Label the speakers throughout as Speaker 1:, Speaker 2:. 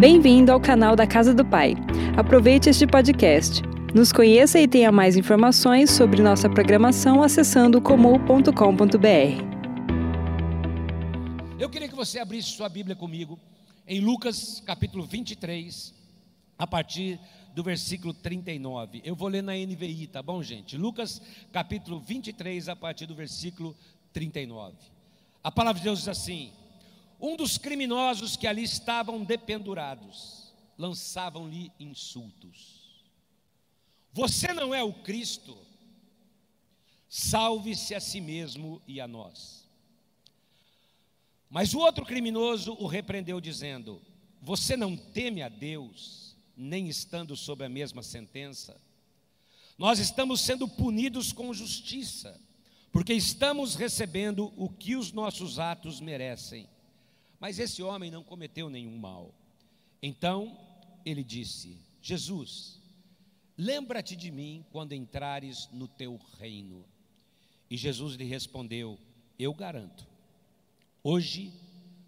Speaker 1: Bem-vindo ao canal da Casa do Pai. Aproveite este podcast. Nos conheça e tenha mais informações sobre nossa programação acessando comum.com.br.
Speaker 2: Eu queria que você abrisse sua Bíblia comigo em Lucas capítulo 23, a partir do versículo 39. Eu vou ler na NVI, tá bom, gente? Lucas capítulo 23, a partir do versículo 39. A palavra de Deus diz assim: Um dos criminosos que ali estavam dependurados lançavam-lhe insultos. Você não é o Cristo? Salve-se a si mesmo e a nós. Mas o outro criminoso o repreendeu, dizendo: Você não teme a Deus, nem estando sob a mesma sentença? Nós estamos sendo punidos com justiça porque estamos recebendo o que os nossos atos merecem. Mas esse homem não cometeu nenhum mal. Então ele disse: Jesus, lembra-te de mim quando entrares no teu reino. E Jesus lhe respondeu: Eu garanto, hoje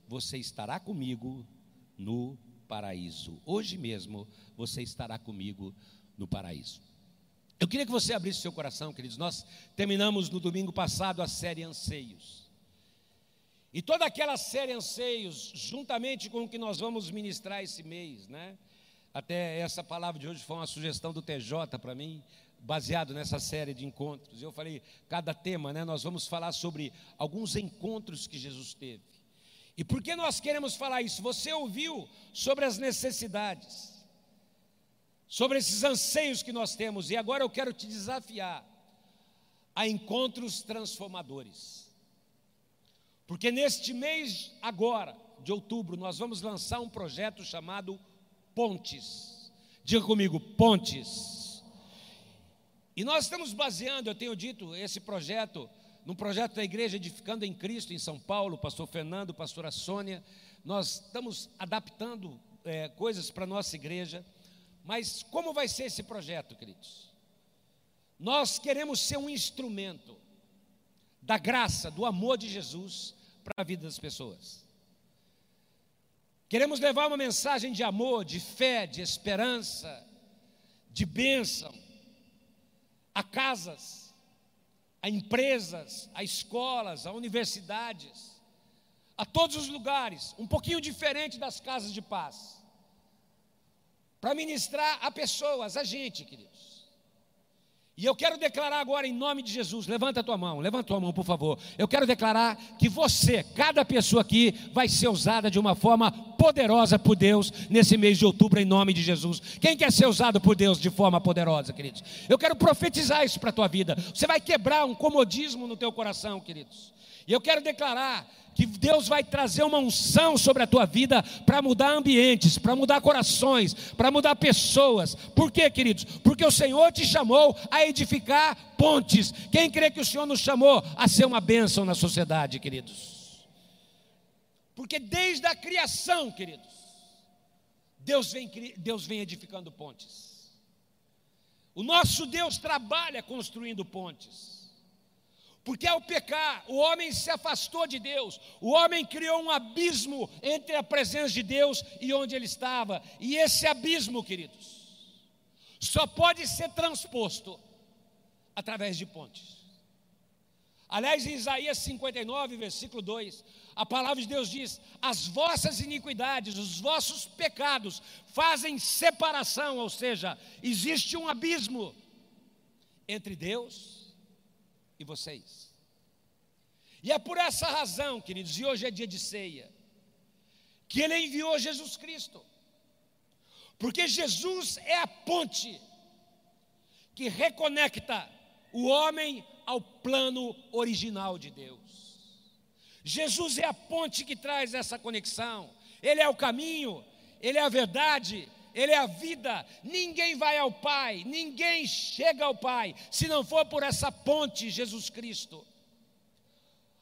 Speaker 2: você estará comigo no paraíso. Hoje mesmo você estará comigo no paraíso. Eu queria que você abrisse seu coração, queridos. Nós terminamos no domingo passado a série Anseios. E toda aquela série Anseios, juntamente com o que nós vamos ministrar esse mês, né? Até essa palavra de hoje foi uma sugestão do TJ para mim, baseado nessa série de encontros. Eu falei, cada tema, né? Nós vamos falar sobre alguns encontros que Jesus teve. E por que nós queremos falar isso? Você ouviu sobre as necessidades sobre esses anseios que nós temos, e agora eu quero te desafiar a encontros transformadores. Porque neste mês agora, de outubro, nós vamos lançar um projeto chamado Pontes. Diga comigo, Pontes. E nós estamos baseando, eu tenho dito, esse projeto num projeto da Igreja Edificando em Cristo, em São Paulo, pastor Fernando, pastora Sônia. Nós estamos adaptando é, coisas para a nossa igreja. Mas como vai ser esse projeto, queridos? Nós queremos ser um instrumento da graça, do amor de Jesus para a vida das pessoas. Queremos levar uma mensagem de amor, de fé, de esperança, de bênção a casas, a empresas, a escolas, a universidades, a todos os lugares, um pouquinho diferente das casas de paz para ministrar a pessoas, a gente, queridos. E eu quero declarar agora em nome de Jesus, levanta a tua mão, levanta a tua mão, por favor. Eu quero declarar que você, cada pessoa aqui, vai ser usada de uma forma poderosa por Deus nesse mês de outubro, em nome de Jesus. Quem quer ser usado por Deus de forma poderosa, queridos? Eu quero profetizar isso para a tua vida. Você vai quebrar um comodismo no teu coração, queridos. E eu quero declarar que Deus vai trazer uma unção sobre a tua vida para mudar ambientes, para mudar corações, para mudar pessoas. Por quê, queridos? Porque o Senhor te chamou a edificar pontes. Quem crê que o Senhor nos chamou a ser uma bênção na sociedade, queridos? Porque desde a criação, queridos, Deus vem, Deus vem edificando pontes. O nosso Deus trabalha construindo pontes. Porque ao pecar, o homem se afastou de Deus, o homem criou um abismo entre a presença de Deus e onde ele estava, e esse abismo, queridos, só pode ser transposto através de pontes. Aliás, em Isaías 59, versículo 2, a palavra de Deus diz: As vossas iniquidades, os vossos pecados fazem separação, ou seja, existe um abismo entre Deus e vocês. E é por essa razão, queridos, e hoje é dia de ceia, que Ele enviou Jesus Cristo, porque Jesus é a ponte que reconecta o homem ao plano original de Deus. Jesus é a ponte que traz essa conexão, Ele é o caminho, Ele é a verdade, ele é a vida. Ninguém vai ao Pai, ninguém chega ao Pai, se não for por essa ponte, Jesus Cristo.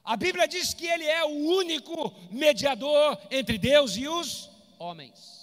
Speaker 2: A Bíblia diz que Ele é o único mediador entre Deus e os homens.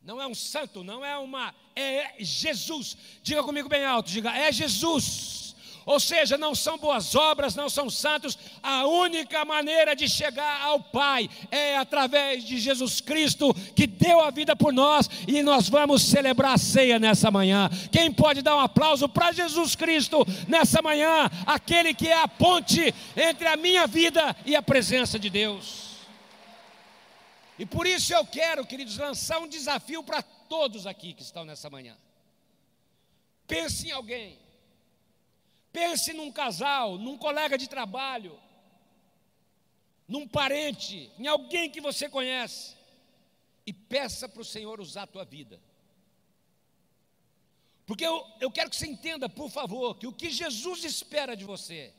Speaker 2: Não é um santo, não é uma. É Jesus. Diga comigo bem alto: diga, é Jesus. Ou seja, não são boas obras, não são santos. A única maneira de chegar ao Pai é através de Jesus Cristo, que deu a vida por nós, e nós vamos celebrar a ceia nessa manhã. Quem pode dar um aplauso para Jesus Cristo nessa manhã? Aquele que é a ponte entre a minha vida e a presença de Deus. E por isso eu quero, queridos, lançar um desafio para todos aqui que estão nessa manhã. Pense em alguém. Pense num casal, num colega de trabalho, num parente, em alguém que você conhece. E peça para o Senhor usar a tua vida. Porque eu, eu quero que você entenda, por favor, que o que Jesus espera de você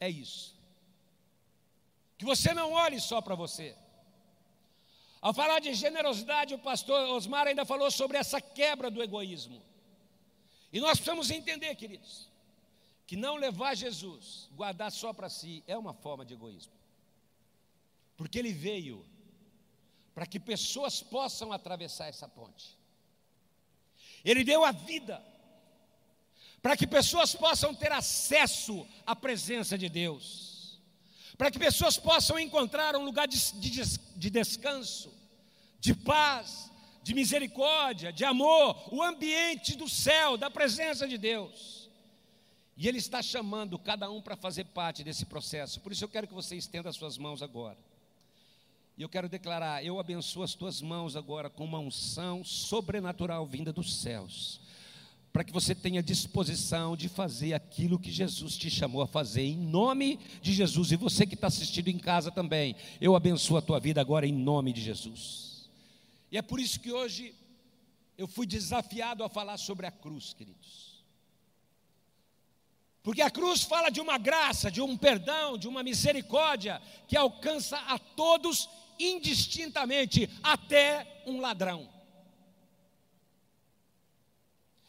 Speaker 2: é isso. Que você não olhe só para você. Ao falar de generosidade, o pastor Osmar ainda falou sobre essa quebra do egoísmo. E nós precisamos entender, queridos, que não levar Jesus, guardar só para si, é uma forma de egoísmo. Porque ele veio para que pessoas possam atravessar essa ponte. Ele deu a vida para que pessoas possam ter acesso à presença de Deus para que pessoas possam encontrar um lugar de, de, de descanso, de paz, de misericórdia, de amor, o ambiente do céu, da presença de Deus. E Ele está chamando cada um para fazer parte desse processo. Por isso eu quero que você estenda as suas mãos agora. E eu quero declarar: eu abençoo as tuas mãos agora com uma unção sobrenatural vinda dos céus para que você tenha disposição de fazer aquilo que Jesus te chamou a fazer, em nome de Jesus. E você que está assistindo em casa também, eu abençoo a tua vida agora em nome de Jesus. E é por isso que hoje eu fui desafiado a falar sobre a cruz, queridos. Porque a cruz fala de uma graça, de um perdão, de uma misericórdia que alcança a todos indistintamente, até um ladrão.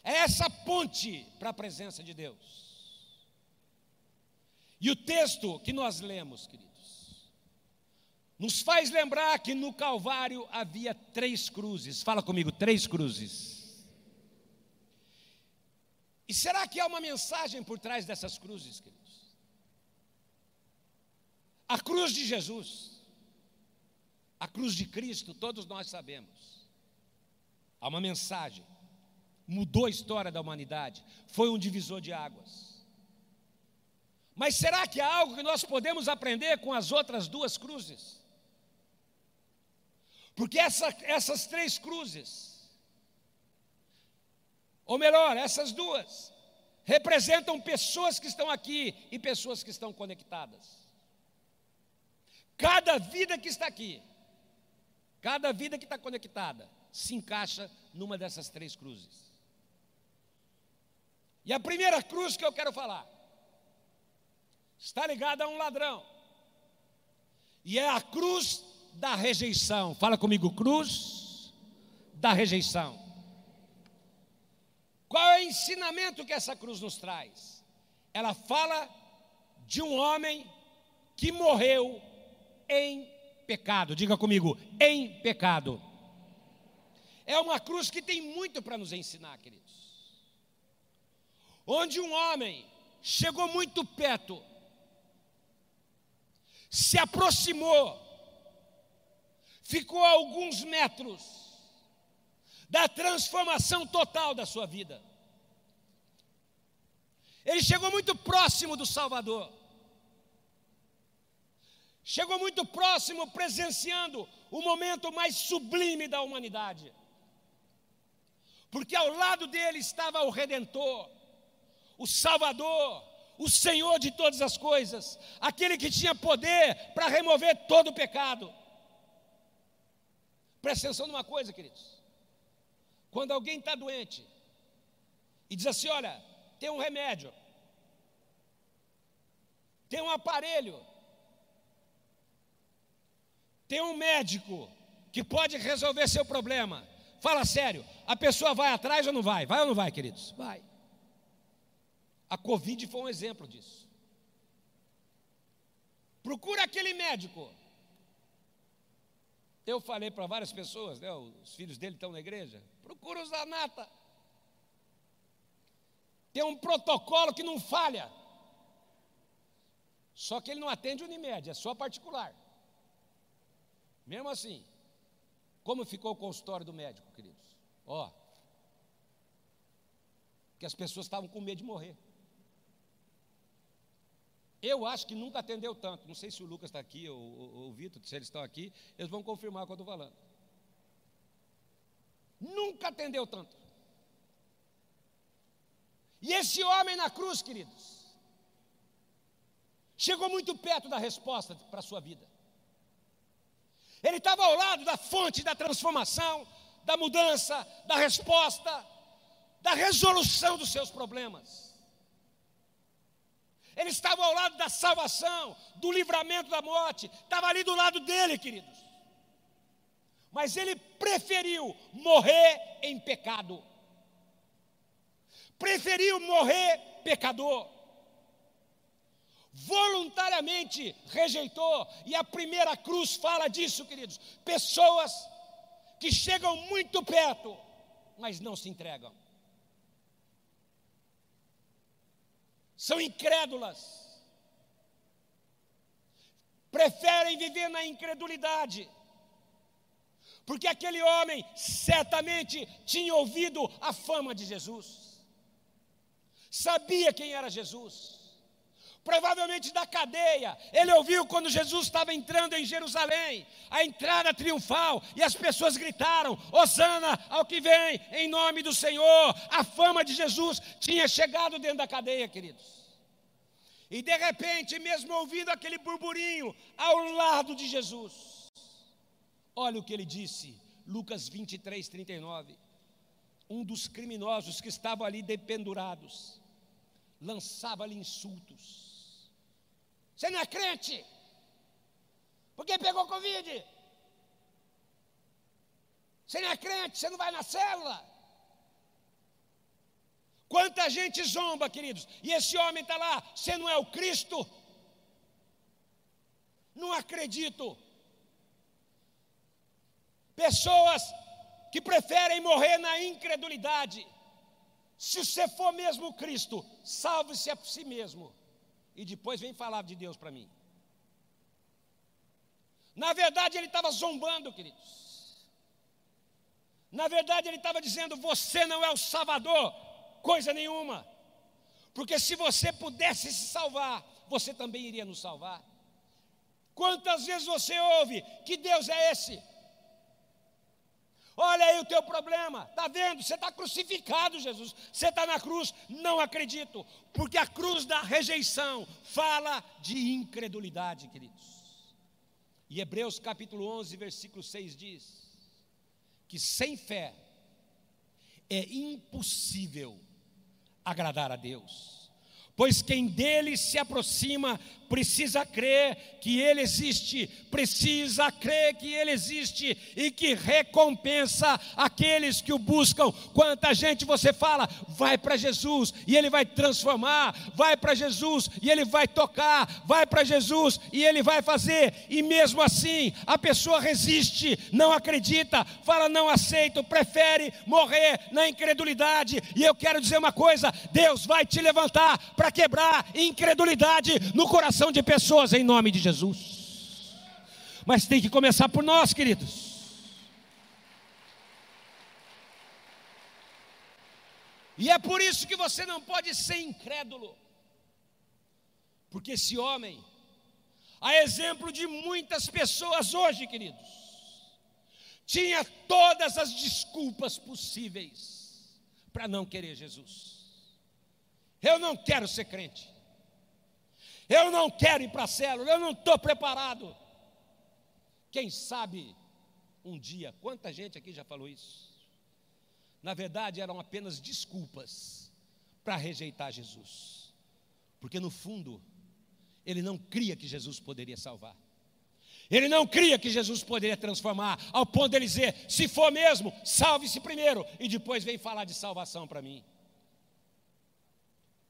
Speaker 2: É essa ponte para a presença de Deus. E o texto que nós lemos, queridos, nos faz lembrar que no Calvário havia três cruzes. Fala comigo, três cruzes. E será que há uma mensagem por trás dessas cruzes, queridos? A cruz de Jesus, a cruz de Cristo, todos nós sabemos. Há uma mensagem mudou a história da humanidade, foi um divisor de águas. Mas será que há algo que nós podemos aprender com as outras duas cruzes? Porque essa, essas três cruzes, ou melhor, essas duas, representam pessoas que estão aqui e pessoas que estão conectadas. Cada vida que está aqui, cada vida que está conectada, se encaixa numa dessas três cruzes. E a primeira cruz que eu quero falar está ligada a um ladrão. E é a cruz da rejeição. Fala comigo, cruz da rejeição. Qual é o ensinamento que essa cruz nos traz? Ela fala de um homem que morreu em pecado. Diga comigo, em pecado. É uma cruz que tem muito para nos ensinar, queridos onde um homem chegou muito perto, se aproximou, ficou a alguns metros da transformação total da sua vida. Ele chegou muito próximo do Salvador. Chegou muito próximo, presenciando o momento mais sublime da humanidade. Porque ao lado dele estava o Redentor, o Salvador, o Senhor de todas as coisas, aquele que tinha poder para remover todo o pecado. Presta atenção numa coisa, queridos. Quando alguém está doente e diz assim: Olha, tem um remédio, tem um aparelho, tem um médico que pode resolver seu problema. Fala sério, a pessoa vai atrás ou não vai? Vai ou não vai, queridos? Vai. A Covid foi um exemplo disso. Procura aquele médico. Eu falei para várias pessoas, né, os filhos dele estão na igreja. Procura o Zanata. Tem um protocolo que não falha. Só que ele não atende Unimed, é só particular. Mesmo assim, como ficou o consultório do médico, queridos? Ó, que as pessoas estavam com medo de morrer. Eu acho que nunca atendeu tanto. Não sei se o Lucas está aqui ou, ou, o Vitor, se eles estão aqui, eles vão confirmar o que eu estou falando. Nunca atendeu tanto. E esse homem na cruz, queridos, chegou muito perto da resposta para a sua vida. Ele estava ao lado da fonte da transformação, da mudança, da resposta, da resolução dos seus problemas. Ele estava ao lado da salvação, do livramento da morte, estava ali do lado dele, queridos. Mas ele preferiu morrer em pecado. Preferiu morrer pecador. Voluntariamente rejeitou, e a primeira cruz fala disso, queridos. Pessoas que chegam muito perto, mas não se entregam. são incrédulas, preferem viver na incredulidade, porque aquele homem certamente tinha ouvido a fama de Jesus, sabia quem era Jesus, provavelmente da cadeia. Ele ouviu quando Jesus estava entrando em Jerusalém, a entrada triunfal, e as pessoas gritaram: Hosana ao que vem, em nome do Senhor. A fama de Jesus tinha chegado dentro da cadeia, queridos. E de repente, mesmo ouvindo aquele burburinho ao lado de Jesus, olha o que ele disse, Lucas 23, 39. Um dos criminosos que estavam ali dependurados lançava-lhe insultos você não é crente? Porque pegou Covid? Você não é crente? Você não vai na célula? Quanta gente zomba, queridos, e esse homem está lá, você não é o Cristo? Não acredito. Pessoas que preferem morrer na incredulidade. Se você for mesmo Cristo, salve-se a si mesmo e depois vem falar de Deus para mim. Na verdade, ele estava zombando, queridos. Na verdade, ele estava dizendo: Você não é o Salvador, coisa nenhuma. Porque se você pudesse se salvar, você também iria nos salvar. Quantas vezes você ouve que Deus é esse? Olha aí o teu problema, está vendo? Você está crucificado, Jesus. Você está na cruz. Não acredito, porque a cruz da rejeição fala de incredulidade, queridos. E Hebreus capítulo 11, versículo 6 diz: que sem fé é impossível agradar a Deus, pois quem dele se aproxima precisa crer que Ele existe, precisa crer que Ele existe e que recompensa aqueles que o buscam. Quanta gente você fala, vai para Jesus e Ele vai transformar, vai para Jesus e Ele vai tocar, vai para Jesus e Ele vai fazer, e mesmo assim a pessoa resiste, não acredita, fala, não aceito, prefere morrer na incredulidade. E eu quero dizer uma coisa: Deus vai te levantar para quebrar incredulidade no coração de pessoas em nome de Jesus. Mas tem que começar por nós, queridos. E é por isso que você não pode ser incrédulo. Porque esse homem, a exemplo de muitas pessoas hoje, queridos, tinha todas as desculpas possíveis para não querer Jesus. Eu não quero ser crente. Eu não quero ir para a célula, eu não estou preparado. Quem sabe um dia, quanta gente aqui já falou isso? Na verdade, eram apenas desculpas para rejeitar Jesus, porque no fundo, ele não cria que Jesus poderia salvar. Ele não cria que Jesus poderia transformar, ao ponto de ele dizer: se for mesmo, salve-se primeiro e depois vem falar de salvação para mim.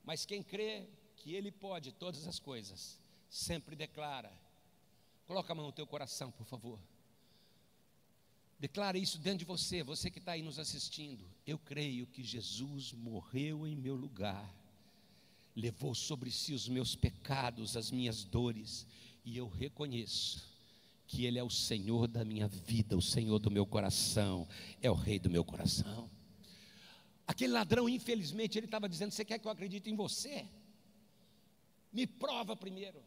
Speaker 2: Mas quem crê que Ele pode todas as coisas, sempre declara. Coloca a mão no teu coração, por favor. Declara isso dentro de você, você que está aí nos assistindo. Eu creio que Jesus morreu em meu lugar. levou sobre si os meus pecados, as minhas dores, e eu reconheço que Ele é o Senhor da minha vida, o Senhor do meu coração, é o Rei do meu coração. Aquele ladrão, infelizmente, ele estava dizendo: Você quer que eu acredite em você? Me prova primeiro.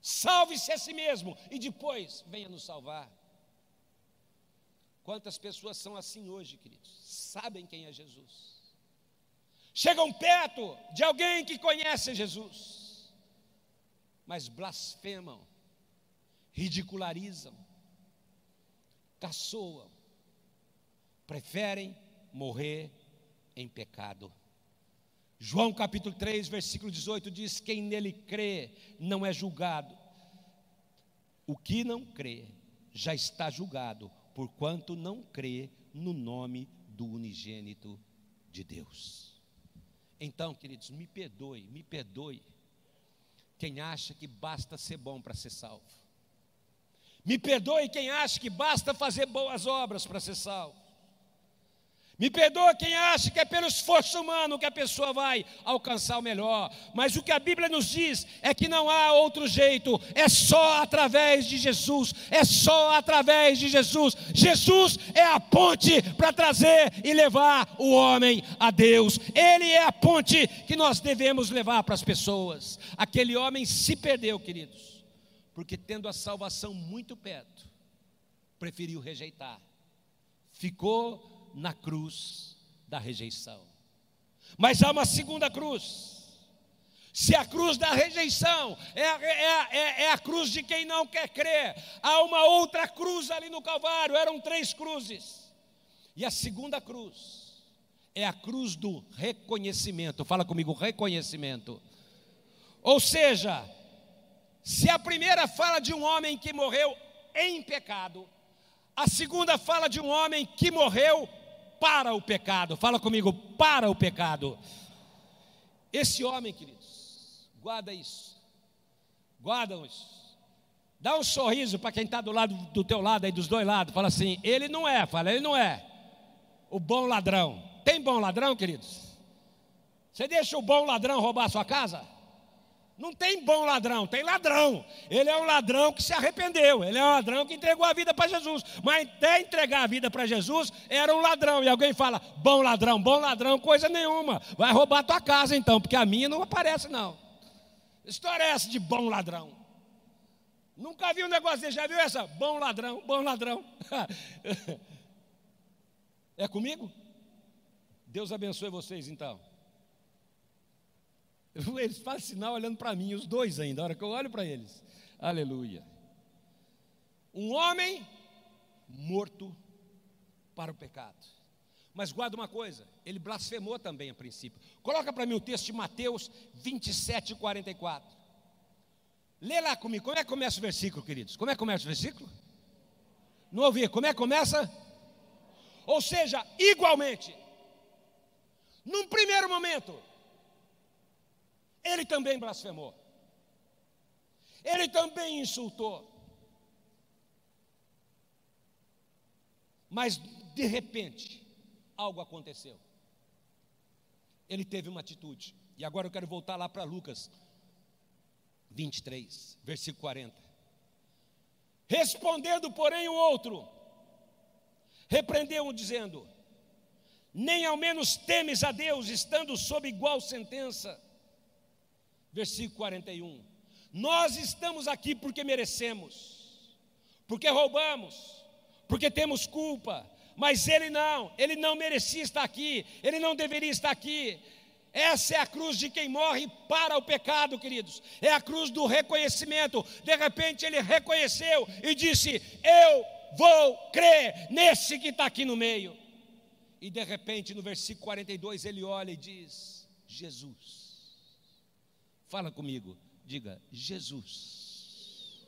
Speaker 2: Salve-se a si mesmo e depois venha nos salvar. Quantas pessoas são assim hoje, queridos? Sabem quem é Jesus. Chegam perto de alguém que conhece Jesus, mas blasfemam, ridicularizam, caçoam, preferem morrer em pecado. João capítulo 3, versículo 18 diz: Quem nele crê não é julgado. O que não crê já está julgado, porquanto não crê no nome do unigênito de Deus. Então, queridos, me perdoe, me perdoe quem acha que basta ser bom para ser salvo. Me perdoe quem acha que basta fazer boas obras para ser salvo. Me perdoa quem acha que é pelo esforço humano que a pessoa vai alcançar o melhor, mas o que a Bíblia nos diz é que não há outro jeito, é só através de Jesus, é só através de Jesus. Jesus é a ponte para trazer e levar o homem a Deus, Ele é a ponte que nós devemos levar para as pessoas. Aquele homem se perdeu, queridos, porque tendo a salvação muito perto, preferiu rejeitar, ficou na cruz da rejeição. Mas há uma segunda cruz. Se a cruz da rejeição é a, é, é, é a, cruz de quem não quer crer, há uma outra cruz ali no Calvário, eram três cruzes. E a segunda cruz é a cruz do reconhecimento. Fala comigo, reconhecimento. Ou seja, se a primeira fala de um homem que morreu em pecado, a segunda fala de um homem que morreu para o pecado. Fala comigo, para o pecado. Esse homem, queridos, guarda isso. Guarda isso. Dá um sorriso para quem está do lado do teu lado aí, dos dois lados. Fala assim, ele não é, fala, ele não é o bom ladrão. Tem bom ladrão, queridos? Você deixa o bom ladrão roubar a sua casa? Não tem bom ladrão, tem ladrão. Ele é um ladrão que se arrependeu, ele é um ladrão que entregou a vida para Jesus. Mas até entregar a vida para Jesus, era um ladrão. E alguém fala, bom ladrão, bom ladrão, coisa nenhuma. Vai roubar a tua casa então, porque a minha não aparece, não. História é essa de bom ladrão. Nunca vi um negócio desse, já viu essa? Bom ladrão, bom ladrão. é comigo? Deus abençoe vocês então. Eles fazem sinal olhando para mim, os dois ainda, a hora que eu olho para eles. Aleluia. Um homem morto para o pecado. Mas guarda uma coisa, ele blasfemou também a princípio. Coloca para mim o texto de Mateus 27, 44. Lê lá comigo, como é que começa o versículo, queridos? Como é que começa o versículo? Não ouvi, como é que começa? Ou seja, igualmente, num primeiro momento, ele também blasfemou. Ele também insultou. Mas, de repente, algo aconteceu. Ele teve uma atitude. E agora eu quero voltar lá para Lucas 23, versículo 40. Respondendo, porém, o outro, repreendeu-o, dizendo: Nem ao menos temes a Deus, estando sob igual sentença versículo 41. Nós estamos aqui porque merecemos, porque roubamos, porque temos culpa, mas ele não, ele não merecia estar aqui, ele não deveria estar aqui. Essa é a cruz de quem morre para o pecado, queridos. É a cruz do reconhecimento. De repente ele reconheceu e disse: Eu vou crer nesse que está aqui no meio. E de repente, no versículo 42, ele olha e diz: Jesus. Fala comigo, diga Jesus.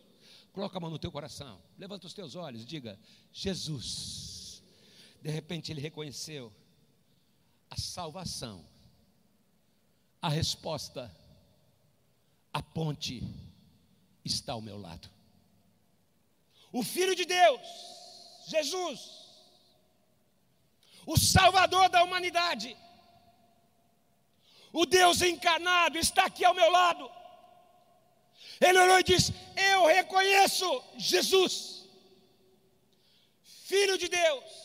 Speaker 2: Coloca a mão no teu coração, levanta os teus olhos, diga Jesus. De repente ele reconheceu a salvação, a resposta, a ponte está ao meu lado. O Filho de Deus, Jesus, o Salvador da humanidade, o Deus encarnado, está aqui ao meu lado. Ele olhou e disse: Eu reconheço Jesus, Filho de Deus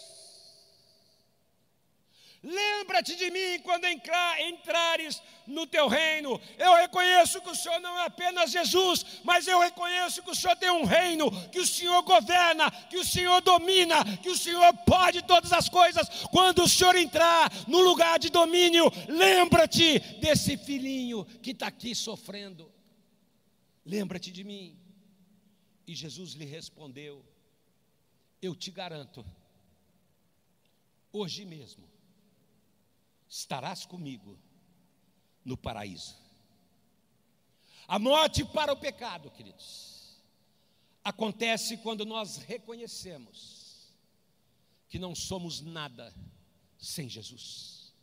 Speaker 2: Lembra-te de mim quando entrares no teu reino. Eu reconheço que o Senhor não é apenas Jesus, mas eu reconheço que o Senhor tem um reino, que o Senhor governa, que o Senhor domina, que o Senhor pode todas as coisas. Quando o Senhor entrar no lugar de domínio, lembra-te desse filhinho que está aqui sofrendo. Lembra-te de mim. E Jesus lhe respondeu: Eu te garanto, hoje mesmo estarás comigo no paraíso. A morte para o pecado, queridos, acontece quando nós reconhecemos que não somos nada sem Jesus.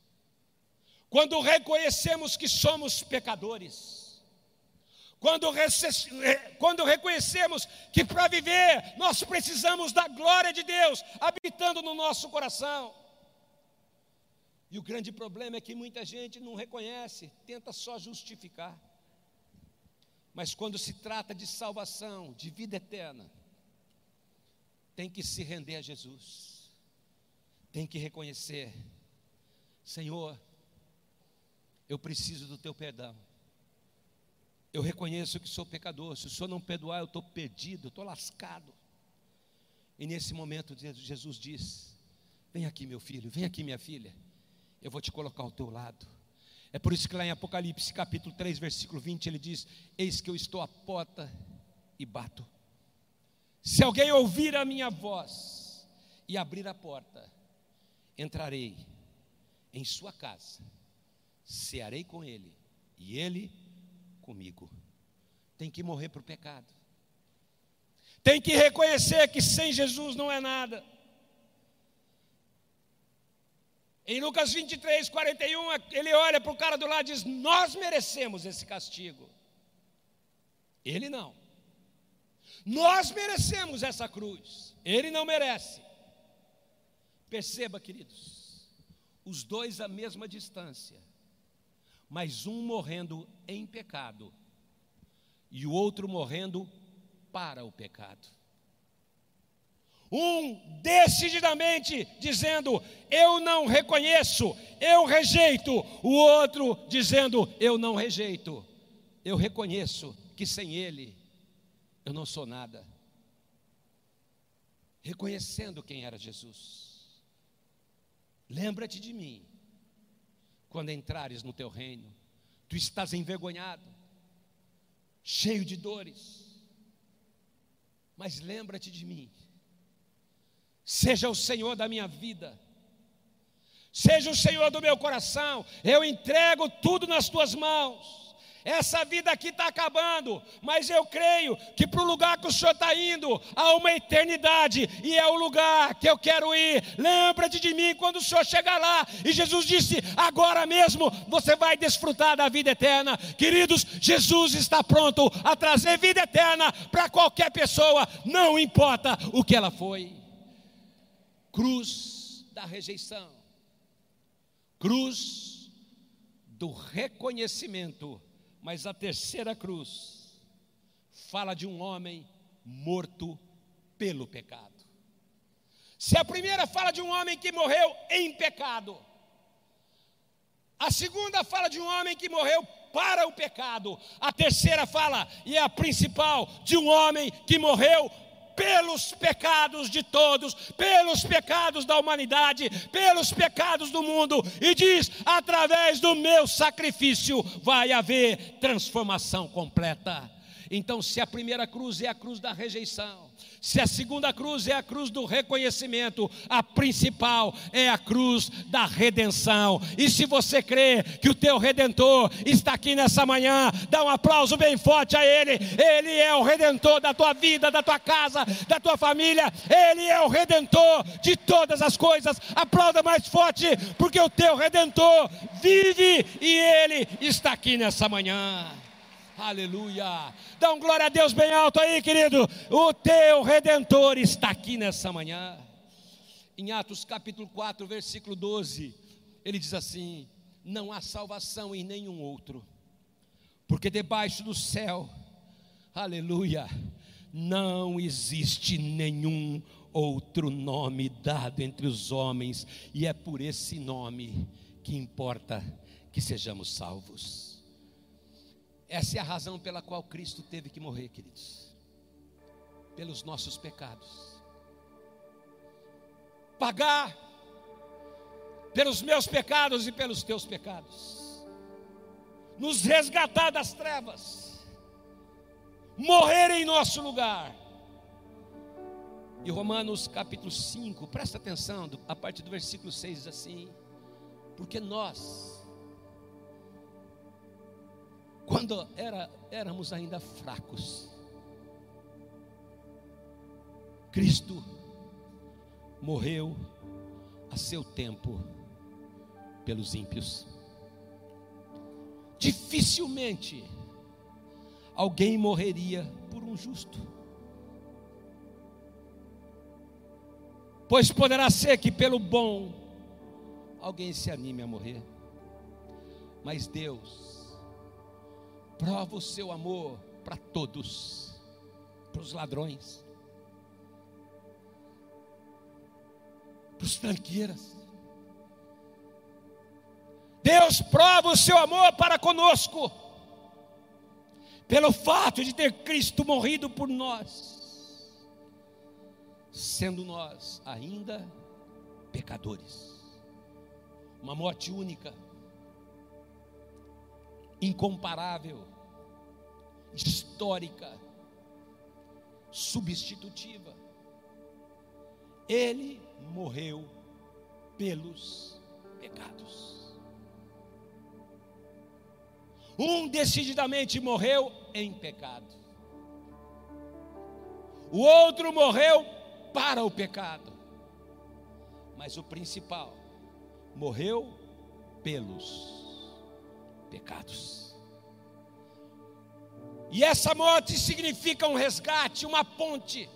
Speaker 2: Quando reconhecemos que somos pecadores, quando, quando reconhecemos que para viver nós precisamos da glória de Deus habitando no nosso coração, e o grande problema é que muita gente não reconhece, tenta só justificar. Mas quando se trata de salvação, de vida eterna, tem que se render a Jesus, tem que reconhecer: Senhor, eu preciso do teu perdão. Eu reconheço que sou pecador. Se o Senhor não perdoar, eu estou perdido, eu estou lascado. E nesse momento, Jesus diz: Vem aqui, meu filho, vem aqui, minha filha eu vou te colocar ao teu lado. É por isso que lá em Apocalipse capítulo 3, versículo 20, ele diz: Eis que eu estou à porta e bato. Se alguém ouvir a minha voz e abrir a porta, entrarei em sua casa, cearei com ele e ele comigo. Tem que morrer para o pecado. Tem que reconhecer que sem Jesus não é nada. Em Lucas 23, 41, ele olha para o cara do lado e diz: Nós merecemos esse castigo. Ele não. Nós merecemos essa cruz. Ele não merece. Perceba, queridos, os dois à mesma distância, mas um morrendo em pecado e o outro morrendo para o pecado. Um decididamente dizendo: Eu não reconheço, eu rejeito. O outro dizendo: Eu não rejeito, eu reconheço que sem Ele eu não sou nada. Reconhecendo quem era Jesus. Lembra-te de mim, quando entrares no teu reino, tu estás envergonhado, cheio de dores, mas lembra-te de mim seja o Senhor da minha vida, seja o Senhor do meu coração, eu entrego tudo nas tuas mãos. Essa vida aqui está acabando, mas eu creio que para o lugar que o Senhor está indo, há uma eternidade, e é o lugar que eu quero ir. Lembra-te de mim quando o Senhor chegar lá. E Jesus disse: agora mesmo você vai desfrutar da vida eterna. Queridos, Jesus está pronto a trazer vida eterna para qualquer pessoa, não importa o que ela foi cruz da rejeição, cruz do reconhecimento, mas a terceira cruz fala de um homem morto pelo pecado. Se a primeira fala de um homem que morreu em pecado, a segunda fala de um homem que morreu para o pecado, a terceira fala, e é a principal, de um homem que morreu pelos pecados de todos, pelos pecados da humanidade, pelos pecados do mundo, e diz: através do meu sacrifício vai haver transformação completa. Então, se a primeira cruz é a cruz da rejeição, se a segunda cruz é a cruz do reconhecimento, a principal é a cruz da redenção. E se você crê que o teu redentor está aqui nessa manhã, dá um aplauso bem forte a ele. Ele é o redentor da tua vida, da tua casa, da tua família. Ele é o redentor de todas as coisas. Aplauda mais forte, porque o teu redentor vive e ele está aqui nessa manhã. Aleluia. Dá um glória a Deus bem alto aí, querido. O teu redentor está aqui nessa manhã. Em Atos capítulo 4, versículo 12, ele diz assim: não há salvação em nenhum outro, porque debaixo do céu, aleluia, não existe nenhum outro nome dado entre os homens, e é por esse nome que importa que sejamos salvos. Essa é a razão pela qual Cristo teve que morrer, queridos, pelos nossos pecados. Pagar pelos meus pecados e pelos teus pecados, nos resgatar das trevas, morrer em nosso lugar. E Romanos capítulo 5, presta atenção, a partir do versículo 6 diz assim: Porque nós, quando era, éramos ainda fracos, Cristo morreu a seu tempo pelos ímpios. Dificilmente alguém morreria por um justo. Pois poderá ser que pelo bom alguém se anime a morrer. Mas Deus prova o seu amor para todos, para os ladrões, para os tranqueiras, Deus prova o seu amor para conosco, pelo fato de ter Cristo morrido por nós, sendo nós ainda pecadores. Uma morte única, incomparável, histórica, substitutiva. Ele morreu pelos pecados. Um decididamente morreu em pecado. O outro morreu para o pecado. Mas o principal morreu pelos pecados. E essa morte significa um resgate, uma ponte.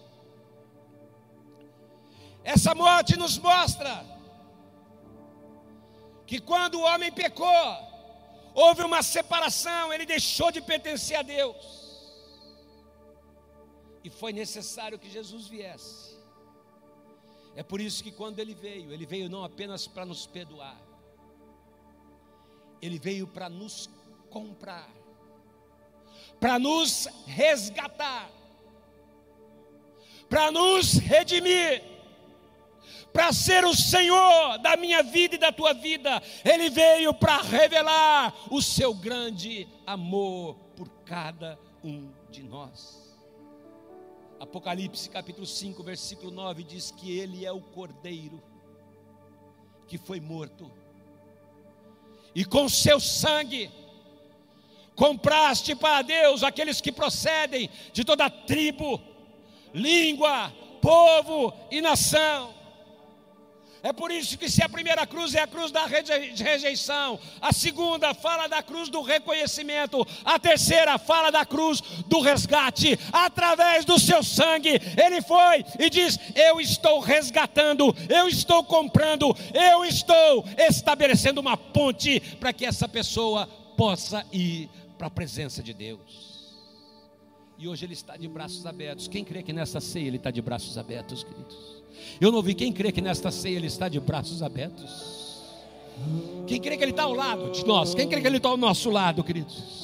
Speaker 2: Essa morte nos mostra que quando o homem pecou, houve uma separação, ele deixou de pertencer a Deus. E foi necessário que Jesus viesse. É por isso que quando ele veio, ele veio não apenas para nos perdoar, ele veio para nos comprar, para nos resgatar, para nos redimir para ser o Senhor da minha vida e da tua vida. Ele veio para revelar o seu grande amor por cada um de nós. Apocalipse capítulo 5, versículo 9 diz que ele é o cordeiro que foi morto. E com seu sangue compraste para Deus aqueles que procedem de toda tribo, língua, povo e nação. É por isso que se a primeira cruz é a cruz da rejeição, a segunda fala da cruz do reconhecimento, a terceira fala da cruz do resgate. Através do seu sangue, ele foi e diz: "Eu estou resgatando, eu estou comprando, eu estou estabelecendo uma ponte para que essa pessoa possa ir para a presença de Deus." E hoje ele está de braços abertos. Quem crê que nessa ceia ele está de braços abertos, queridos? Eu não vi quem crê que nesta ceia ele está de braços abertos. Quem crê que ele está ao lado de nós? Quem crê que ele está ao nosso lado, queridos?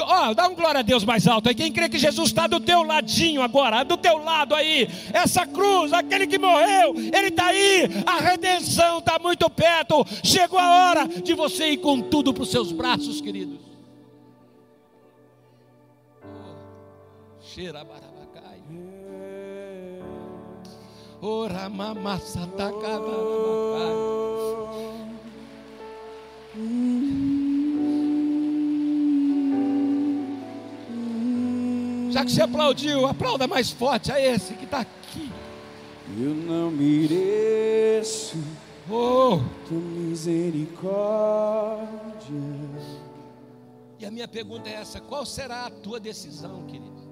Speaker 2: Ó, oh, dá um glória a Deus mais alto aí. Quem crê que Jesus está do teu ladinho agora, do teu lado aí, essa cruz, aquele que morreu, ele está aí, a redenção está muito perto. Chegou a hora de você ir com tudo para os seus braços, queridos. Cheira Ora Já que você aplaudiu, aplauda mais forte a esse que está aqui.
Speaker 3: Eu não mereço
Speaker 2: oh.
Speaker 3: tua misericórdia.
Speaker 2: E a minha pergunta é essa: qual será a tua decisão, querido?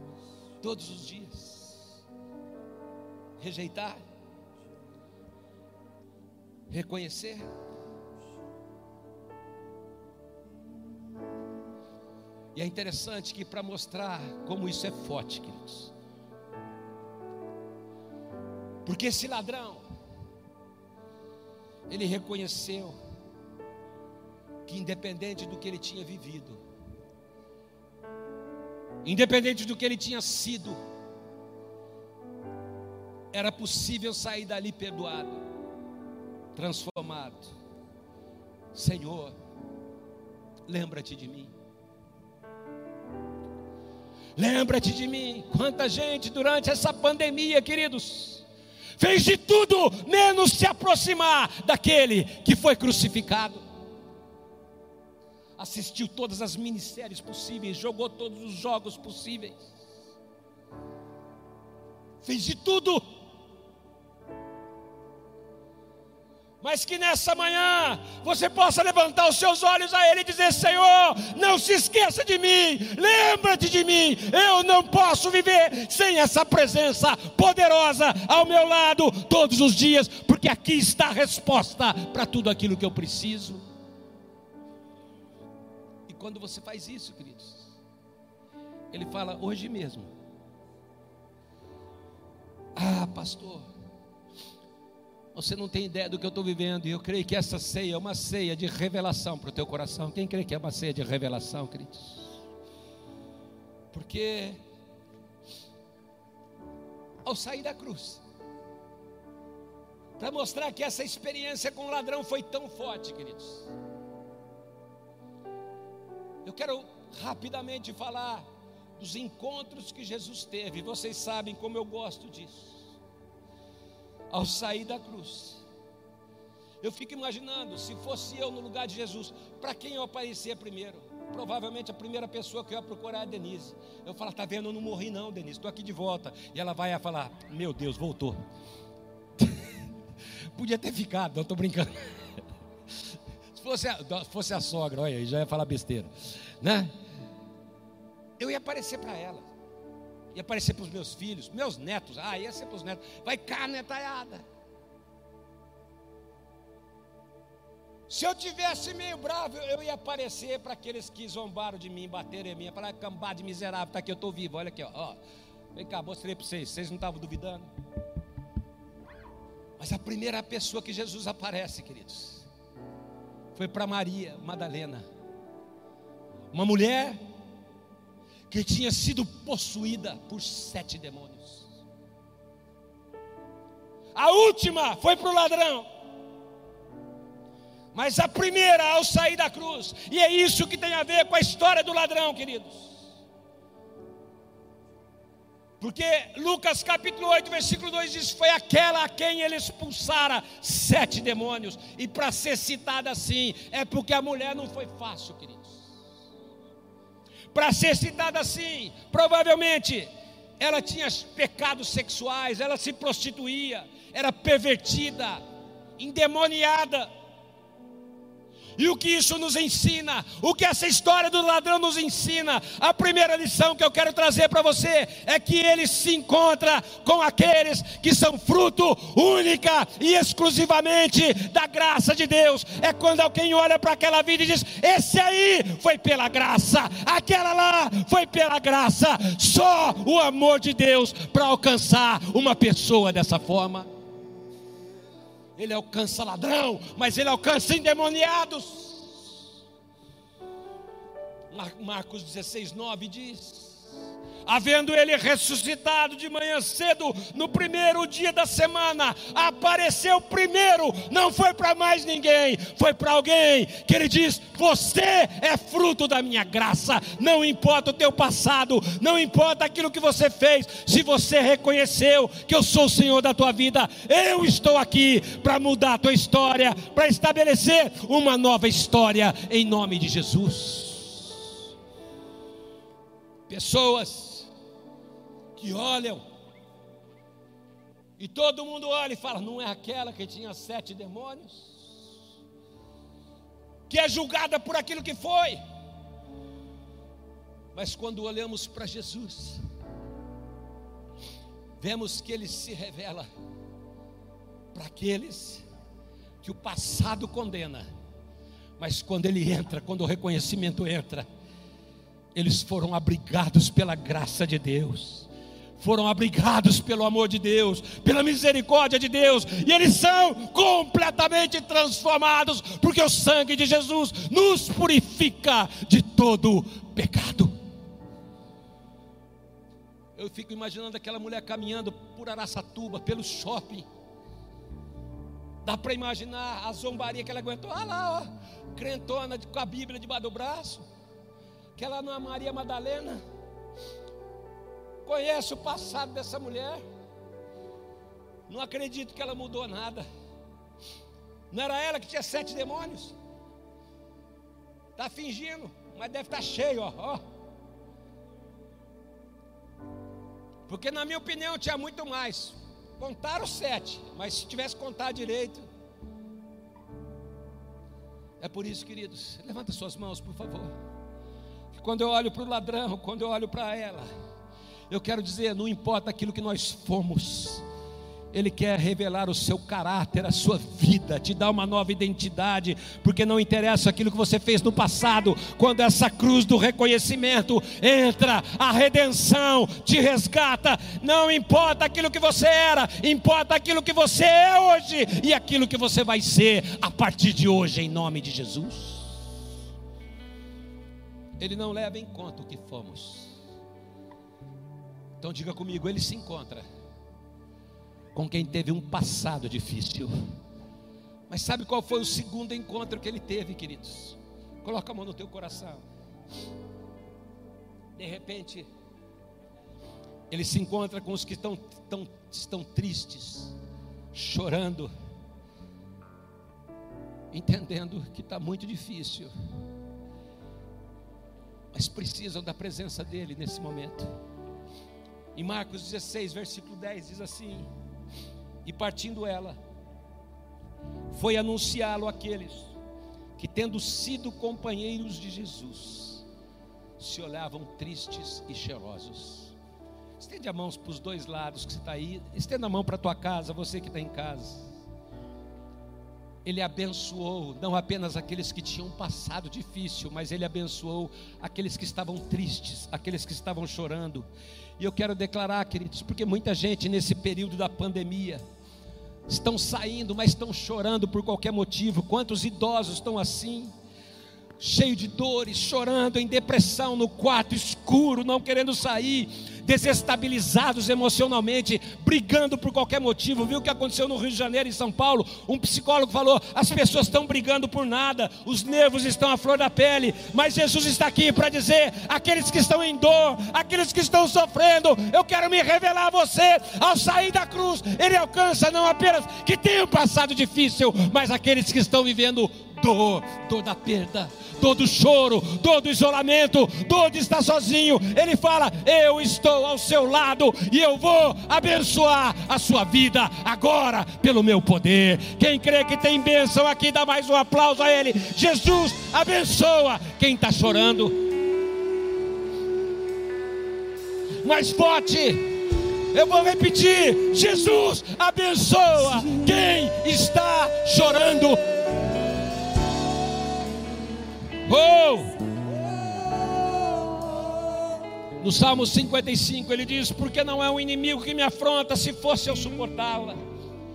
Speaker 2: Todos os dias rejeitar, reconhecer. E é interessante que para mostrar como isso é forte, queridos. Porque esse ladrão, ele reconheceu que independente do que ele tinha vivido, independente do que ele tinha sido, era possível sair dali perdoado, transformado. Senhor, lembra-te de mim. Lembra-te de mim. Quanta gente durante essa pandemia, queridos, fez de tudo menos se aproximar daquele que foi crucificado. Assistiu todas as minisséries possíveis, jogou todos os jogos possíveis. Fez de tudo mas que nessa manhã você possa levantar os seus olhos a Ele e dizer: Senhor, não se esqueça de mim, lembra-te de mim, eu não posso viver sem essa presença poderosa ao meu lado todos os dias, porque aqui está a resposta para tudo aquilo que eu preciso. E quando você faz isso, queridos, Ele fala hoje mesmo: Ah, pastor você não tem ideia do que eu estou vivendo, e eu creio que essa ceia é uma ceia de revelação para o teu coração. Quem crê que é uma ceia de revelação, queridos? Porque ao sair da cruz, para mostrar que essa experiência com o ladrão foi tão forte, queridos. Eu quero rapidamente falar dos encontros que Jesus teve. Vocês sabem como eu gosto disso ao sair da cruz. Eu fico imaginando, se fosse eu no lugar de Jesus, para quem eu aparecia primeiro? Provavelmente a primeira pessoa que eu ia procurar é a Denise. Eu falo, tá vendo, eu não morri não, Denise, estou aqui de volta. E ela vai falar, meu Deus, voltou. Podia ter ficado, não estou brincando. se fosse a, fosse a sogra, olha aí, já ia falar besteira, né? Eu ia aparecer para ela ia aparecer para os meus filhos, meus netos, ah, ia ser para os netos, vai canetalhada. Se eu tivesse meio bravo, eu ia aparecer para aqueles que zombaram de mim, bateram em mim, falar cambada de miserável, está aqui, eu estou vivo, olha aqui, ó, ó. Vem cá, mostrei para vocês, vocês não estavam duvidando? Mas a primeira pessoa que Jesus aparece, queridos, foi para Maria Madalena, uma mulher que tinha sido possuída por sete demônios. A última foi para o ladrão. Mas a primeira ao sair da cruz, e é isso que tem a ver com a história do ladrão, queridos. Porque Lucas capítulo 8, versículo 2 diz: Foi aquela a quem ele expulsara sete demônios. E para ser citada assim, é porque a mulher não foi fácil, querido para ser citada assim. Provavelmente ela tinha pecados sexuais, ela se prostituía, era pervertida, endemoniada. E o que isso nos ensina? O que essa história do ladrão nos ensina? A primeira lição que eu quero trazer para você é que ele se encontra com aqueles que são fruto única e exclusivamente da graça de Deus. É quando alguém olha para aquela vida e diz: Esse aí foi pela graça, aquela lá foi pela graça. Só o amor de Deus para alcançar uma pessoa dessa forma. Ele alcança ladrão, mas ele alcança endemoniados. Marcos 16, 9 diz: Havendo ele ressuscitado de manhã cedo, no primeiro dia da semana, apareceu primeiro, não foi para mais ninguém, foi para alguém que ele diz: Você é fruto da minha graça, não importa o teu passado, não importa aquilo que você fez, se você reconheceu que eu sou o Senhor da tua vida, eu estou aqui para mudar a tua história, para estabelecer uma nova história, em nome de Jesus. Pessoas que olham. E todo mundo olha e fala: não é aquela que tinha sete demônios? Que é julgada por aquilo que foi. Mas quando olhamos para Jesus, vemos que ele se revela para aqueles que o passado condena, mas quando ele entra, quando o reconhecimento entra, eles foram abrigados pela graça de Deus, foram abrigados pelo amor de Deus, pela misericórdia de Deus, e eles são completamente transformados, porque o sangue de Jesus nos purifica de todo pecado. Eu fico imaginando aquela mulher caminhando por Araçatuba, pelo shopping. Dá para imaginar a zombaria que ela aguentou. Olha lá, ó, crentona com a Bíblia debaixo do braço. Que ela não é Maria Madalena. Conhece o passado dessa mulher. Não acredito que ela mudou nada. Não era ela que tinha sete demônios? Está fingindo, mas deve estar tá cheio, ó. ó. Porque na minha opinião tinha muito mais. Contaram sete, mas se tivesse contado direito. É por isso, queridos, levanta suas mãos, por favor. Quando eu olho para o ladrão, quando eu olho para ela, eu quero dizer, não importa aquilo que nós fomos, ele quer revelar o seu caráter, a sua vida, te dar uma nova identidade, porque não interessa aquilo que você fez no passado, quando essa cruz do reconhecimento entra, a redenção te resgata. Não importa aquilo que você era, importa aquilo que você é hoje e aquilo que você vai ser a partir de hoje, em nome de Jesus. Ele não leva em conta o que fomos. Então diga comigo, ele se encontra com quem teve um passado difícil. Mas sabe qual foi o segundo encontro que ele teve, queridos? Coloca a mão no teu coração. De repente, ele se encontra com os que estão, tão, estão tristes, chorando, entendendo que está muito difícil, mas precisam da presença dele nesse momento. Em Marcos 16, versículo 10 diz assim: e partindo ela, foi anunciá-lo àqueles que, tendo sido companheiros de Jesus, se olhavam tristes e cheirosos. Estende a mão para os dois lados que você está aí, estenda a mão para a tua casa, você que está em casa. Ele abençoou não apenas aqueles que tinham passado difícil, mas ele abençoou aqueles que estavam tristes, aqueles que estavam chorando. E eu quero declarar, queridos, porque muita gente nesse período da pandemia estão saindo, mas estão chorando por qualquer motivo. Quantos idosos estão assim? cheio de dores, chorando, em depressão, no quarto escuro, não querendo sair, desestabilizados emocionalmente, brigando por qualquer motivo. Viu o que aconteceu no Rio de Janeiro, em São Paulo? Um psicólogo falou: as pessoas estão brigando por nada, os nervos estão à flor da pele, mas Jesus está aqui para dizer: aqueles que estão em dor, aqueles que estão sofrendo, eu quero me revelar a você. Ao sair da cruz, Ele alcança não apenas que tenham passado difícil, mas aqueles que estão vivendo dor, dor da perda, dor do choro, dor do isolamento, dor de estar sozinho. Ele fala: Eu estou ao seu lado e eu vou abençoar a sua vida agora pelo meu poder. Quem crê que tem bênção aqui, dá mais um aplauso a Ele. Jesus abençoa quem está chorando. Mais forte. Eu vou repetir: Jesus abençoa quem está chorando. Oh! No Salmo 55 ele diz: Porque não é um inimigo que me afronta, se fosse eu suportá-la,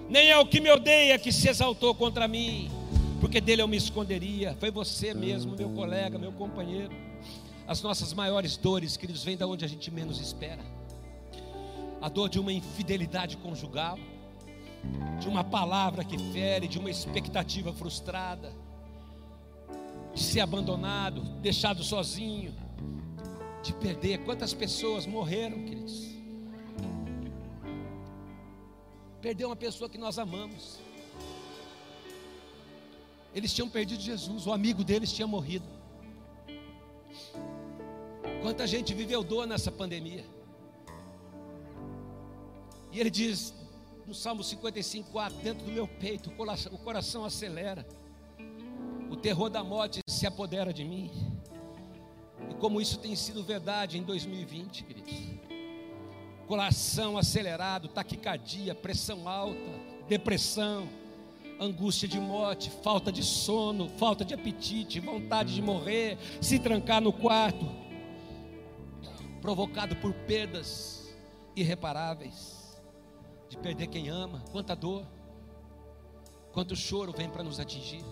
Speaker 2: nem é o que me odeia que se exaltou contra mim, porque dele eu me esconderia. Foi você mesmo, meu colega, meu companheiro. As nossas maiores dores, queridos, vêm da onde a gente menos espera. A dor de uma infidelidade conjugal, de uma palavra que fere, de uma expectativa frustrada de ser abandonado, deixado sozinho, de perder. Quantas pessoas morreram, queridos? Perdeu uma pessoa que nós amamos. Eles tinham perdido Jesus, o amigo deles tinha morrido. Quanta gente viveu dor nessa pandemia. E ele diz no Salmo 55, 4, dentro do meu peito, o coração acelera o terror da morte se apodera de mim. E como isso tem sido verdade em 2020, queridos. Coração acelerado, taquicardia, pressão alta, depressão, angústia de morte, falta de sono, falta de apetite, vontade de morrer, se trancar no quarto. provocado por perdas irreparáveis, de perder quem ama, quanta dor, quanto choro vem para nos atingir.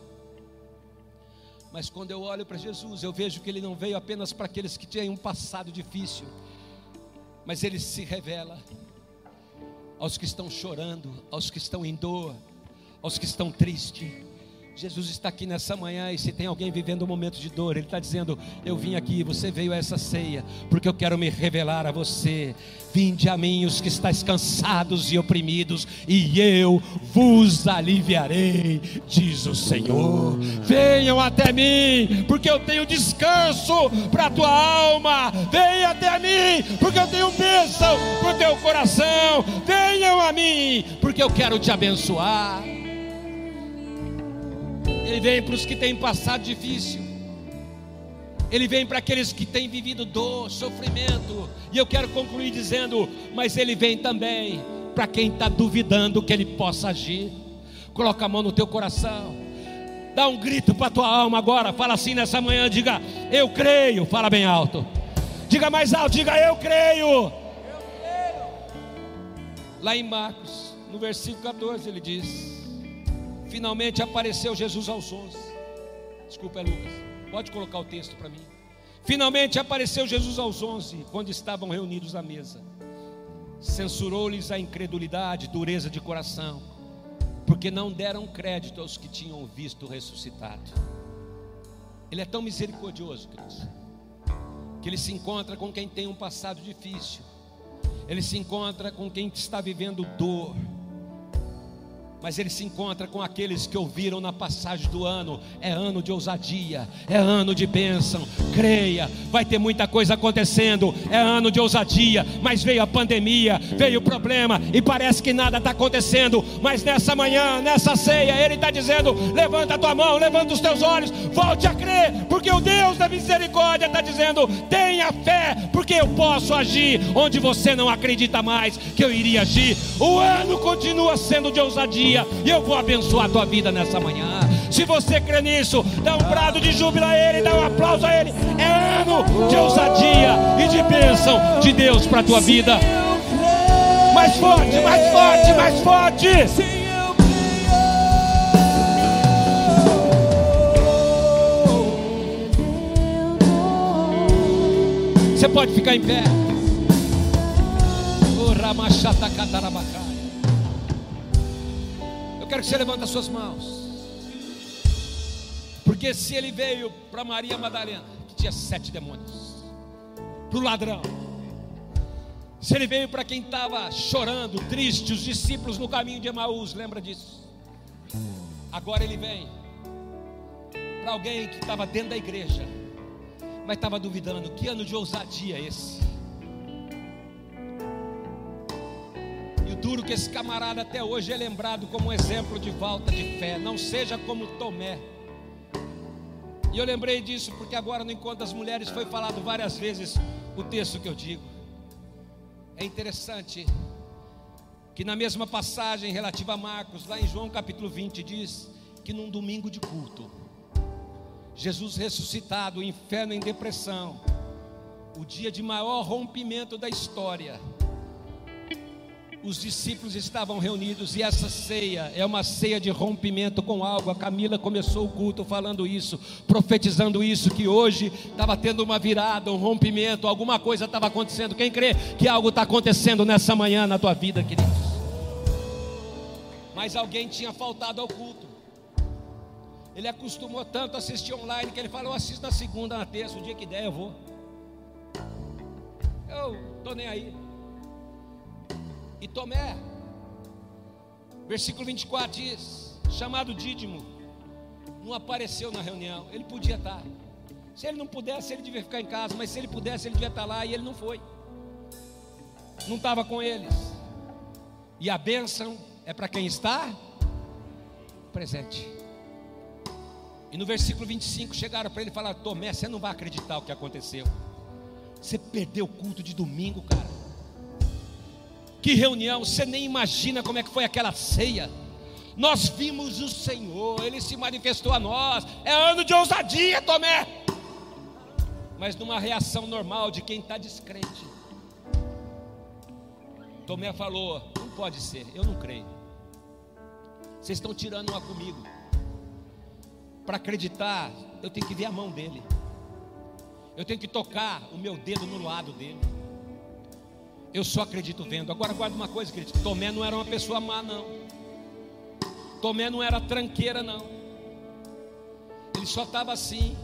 Speaker 2: Mas quando eu olho para Jesus, eu vejo que ele não veio apenas para aqueles que têm um passado difícil, mas ele se revela aos que estão chorando, aos que estão em dor, aos que estão tristes Jesus está aqui nessa manhã e se tem alguém vivendo um momento de dor, Ele está dizendo: Eu vim aqui, você veio a essa ceia, porque eu quero me revelar a você. Vinde a mim os que estáis cansados e oprimidos, e eu vos aliviarei, diz o Senhor. Venham até mim, porque eu tenho descanso para a tua alma. Venham até mim, porque eu tenho bênção para o teu coração. Venham a mim, porque eu quero te abençoar. Ele vem para os que têm passado difícil. Ele vem para aqueles que têm vivido dor, sofrimento. E eu quero concluir dizendo: mas Ele vem também para quem está duvidando que Ele possa agir. Coloca a mão no teu coração. Dá um grito para a tua alma agora. Fala assim nessa manhã: diga, eu creio. Fala bem alto. Diga mais alto: diga, eu creio. Eu creio. Lá em Marcos, no versículo 14, ele diz finalmente apareceu Jesus aos onze. Desculpa, é Lucas. Pode colocar o texto para mim. Finalmente apareceu Jesus aos onze, quando estavam reunidos à mesa. Censurou-lhes a incredulidade, dureza de coração, porque não deram crédito aos que tinham visto ressuscitado. Ele é tão misericordioso, queridos, que ele se encontra com quem tem um passado difícil, ele se encontra com quem está vivendo dor mas ele se encontra com aqueles que ouviram na passagem do ano. É ano de ousadia, é ano de bênção. Creia, vai ter muita coisa acontecendo. É ano de ousadia, mas veio a pandemia, veio o problema e parece que nada está acontecendo. Mas nessa manhã, nessa ceia, ele está dizendo: levanta a tua mão, levanta os teus olhos, volte a crer, porque o Deus da misericórdia está dizendo: tenha fé, porque eu posso agir onde você não acredita mais que eu iria agir. O ano continua sendo de ousadia dia e eu vou abençoar a tua vida nessa manhã. Se você crê nisso, dá um brado de júbilo a Ele, dá um aplauso a Ele. É ano de ousadia e de bênção de Deus para a tua vida. Mais forte, mais forte, mais forte. Você pode ficar em pé. O Ramachata Catarabacá. Quero que você levante as suas mãos. Porque se ele veio para Maria Madalena, que tinha sete demônios, para o ladrão, se ele veio para quem estava chorando, triste, os discípulos no caminho de Emaús, lembra disso? Agora ele vem para alguém que estava dentro da igreja, mas estava duvidando: que ano de ousadia é esse? duro que esse camarada até hoje é lembrado como um exemplo de falta de fé. Não seja como Tomé. E eu lembrei disso porque agora no Encontro das Mulheres foi falado várias vezes o texto que eu digo. É interessante que na mesma passagem relativa a Marcos, lá em João capítulo 20, diz que num domingo de culto, Jesus ressuscitado, o inferno em depressão, o dia de maior rompimento da história, os discípulos estavam reunidos e essa ceia é uma ceia de rompimento com algo. A Camila começou o culto falando isso, profetizando isso, que hoje estava tendo uma virada, um rompimento, alguma coisa estava acontecendo. Quem crê que algo está acontecendo nessa manhã na tua vida, queridos? Mas alguém tinha faltado ao culto. Ele acostumou tanto a assistir online que ele falou: assisto na segunda, na terça, o dia que der eu vou. Eu estou nem aí. E Tomé, versículo 24 diz: chamado Dídimo, não apareceu na reunião, ele podia estar. Se ele não pudesse, ele devia ficar em casa, mas se ele pudesse, ele devia estar lá e ele não foi. Não estava com eles. E a bênção é para quem está presente. E no versículo 25 chegaram para ele e falaram: Tomé, você não vai acreditar o que aconteceu. Você perdeu o culto de domingo, cara. Que reunião, você nem imagina como é que foi aquela ceia. Nós vimos o Senhor, Ele se manifestou a nós. É ano de ousadia, Tomé. mas numa reação normal de quem está descrente. Tomé falou: Não pode ser, eu não creio. Vocês estão tirando uma comigo. Para acreditar, eu tenho que ver a mão dele. Eu tenho que tocar o meu dedo no lado dele. Eu só acredito vendo. Agora guarda uma coisa, querido. Tomé não era uma pessoa má, não. Tomé não era tranqueira, não. Ele só estava assim,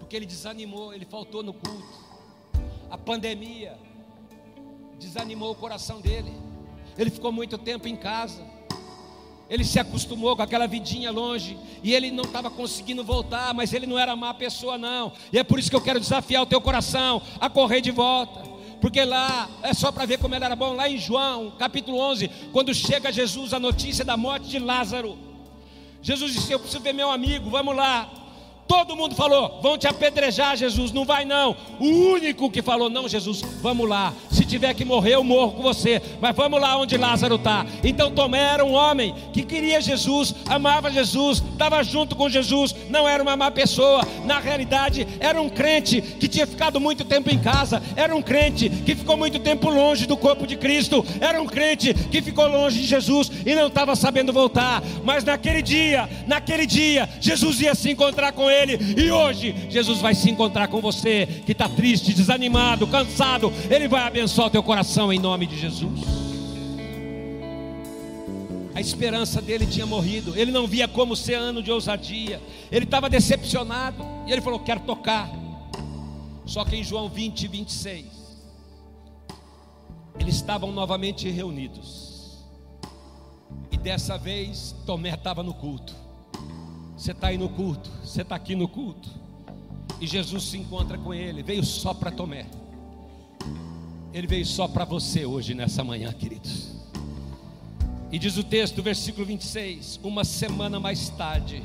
Speaker 2: porque ele desanimou, ele faltou no culto. A pandemia desanimou o coração dele. Ele ficou muito tempo em casa. Ele se acostumou com aquela vidinha longe e ele não estava conseguindo voltar, mas ele não era má pessoa, não. E é por isso que eu quero desafiar o teu coração a correr de volta. Porque lá é só para ver como ele era bom. Lá em João, capítulo 11, quando chega Jesus a notícia da morte de Lázaro, Jesus disse: Eu preciso ver meu amigo, vamos lá. Todo mundo falou: vão te apedrejar, Jesus. Não vai, não. O único que falou: não, Jesus, vamos lá. Se tiver que morrer, eu morro com você. Mas vamos lá onde Lázaro está. Então Tomé era um homem que queria Jesus, amava Jesus, estava junto com Jesus. Não era uma má pessoa. Na realidade, era um crente que tinha ficado muito tempo em casa. Era um crente que ficou muito tempo longe do corpo de Cristo. Era um crente que ficou longe de Jesus e não estava sabendo voltar. Mas naquele dia, naquele dia, Jesus ia se encontrar com ele ele. E hoje, Jesus vai se encontrar com você que está triste, desanimado, cansado. Ele vai abençoar o teu coração em nome de Jesus. A esperança dele tinha morrido. Ele não via como ser ano de ousadia. Ele estava decepcionado. E ele falou: Quero tocar. Só que em João 20, 26, eles estavam novamente reunidos. E dessa vez, Tomé estava no culto. Você está aí no culto, você está aqui no culto. E Jesus se encontra com ele. Veio só para Tomé. Ele veio só para você hoje, nessa manhã, queridos. E diz o texto, versículo 26: Uma semana mais tarde,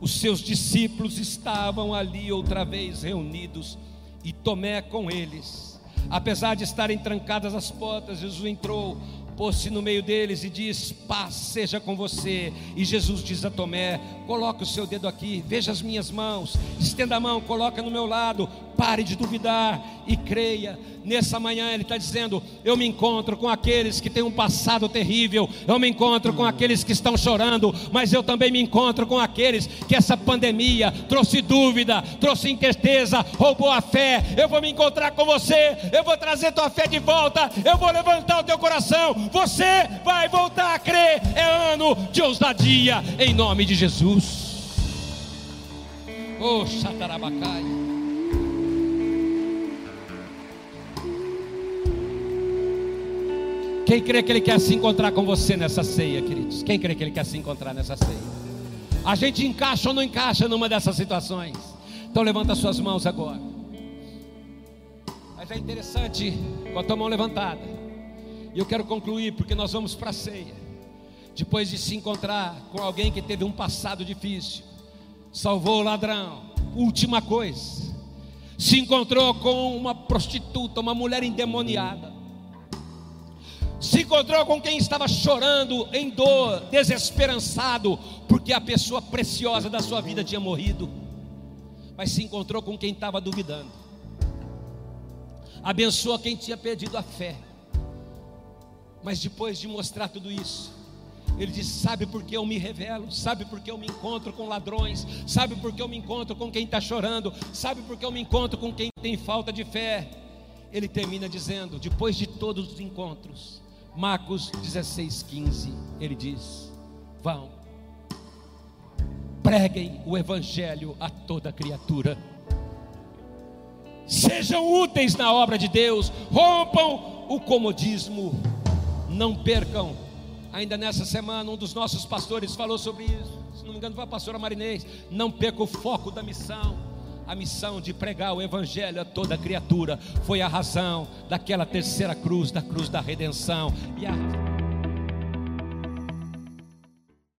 Speaker 2: os seus discípulos estavam ali outra vez reunidos, e Tomé com eles. Apesar de estarem trancadas as portas, Jesus entrou, pôs-se no meio deles e diz: Paz seja com você. E Jesus diz a Tomé: Coloque o seu dedo aqui, veja as minhas mãos, estenda a mão, coloca no meu lado, pare de duvidar e creia. Nessa manhã ele está dizendo: Eu me encontro com aqueles que têm um passado terrível, eu me encontro com aqueles que estão chorando, mas eu também me encontro com aqueles que essa pandemia trouxe dúvida, trouxe incerteza, roubou a fé. Eu vou me encontrar com você, eu vou trazer tua fé de volta, eu vou levantar o teu coração, você vai voltar a crer. É ano de ousadia, em nome de Jesus. Oh, Xatarabacai. Quem crê que Ele quer se encontrar com você nessa ceia, queridos? Quem crê que Ele quer se encontrar nessa ceia? A gente encaixa ou não encaixa numa dessas situações? Então levanta suas mãos agora. Mas é interessante com a tua mão levantada. E eu quero concluir porque nós vamos para a ceia. Depois de se encontrar com alguém que teve um passado difícil, salvou o ladrão, última coisa, se encontrou com uma prostituta, uma mulher endemoniada, se encontrou com quem estava chorando em dor, desesperançado, porque a pessoa preciosa da sua vida tinha morrido, mas se encontrou com quem estava duvidando, abençoa quem tinha perdido a fé mas depois de mostrar tudo isso, ele diz: Sabe por que eu me revelo? Sabe por que eu me encontro com ladrões? Sabe por que eu me encontro com quem está chorando? Sabe por que eu me encontro com quem tem falta de fé? Ele termina dizendo, depois de todos os encontros, Marcos 16, 15, ele diz: Vão, preguem o Evangelho a toda criatura, sejam úteis na obra de Deus, rompam o comodismo não percam. Ainda nessa semana, um dos nossos pastores falou sobre isso. Se não me engano, foi a pastora Marinês. Não perca o foco da missão. A missão de pregar o Evangelho a toda criatura foi a razão daquela terceira cruz, da cruz da redenção. E a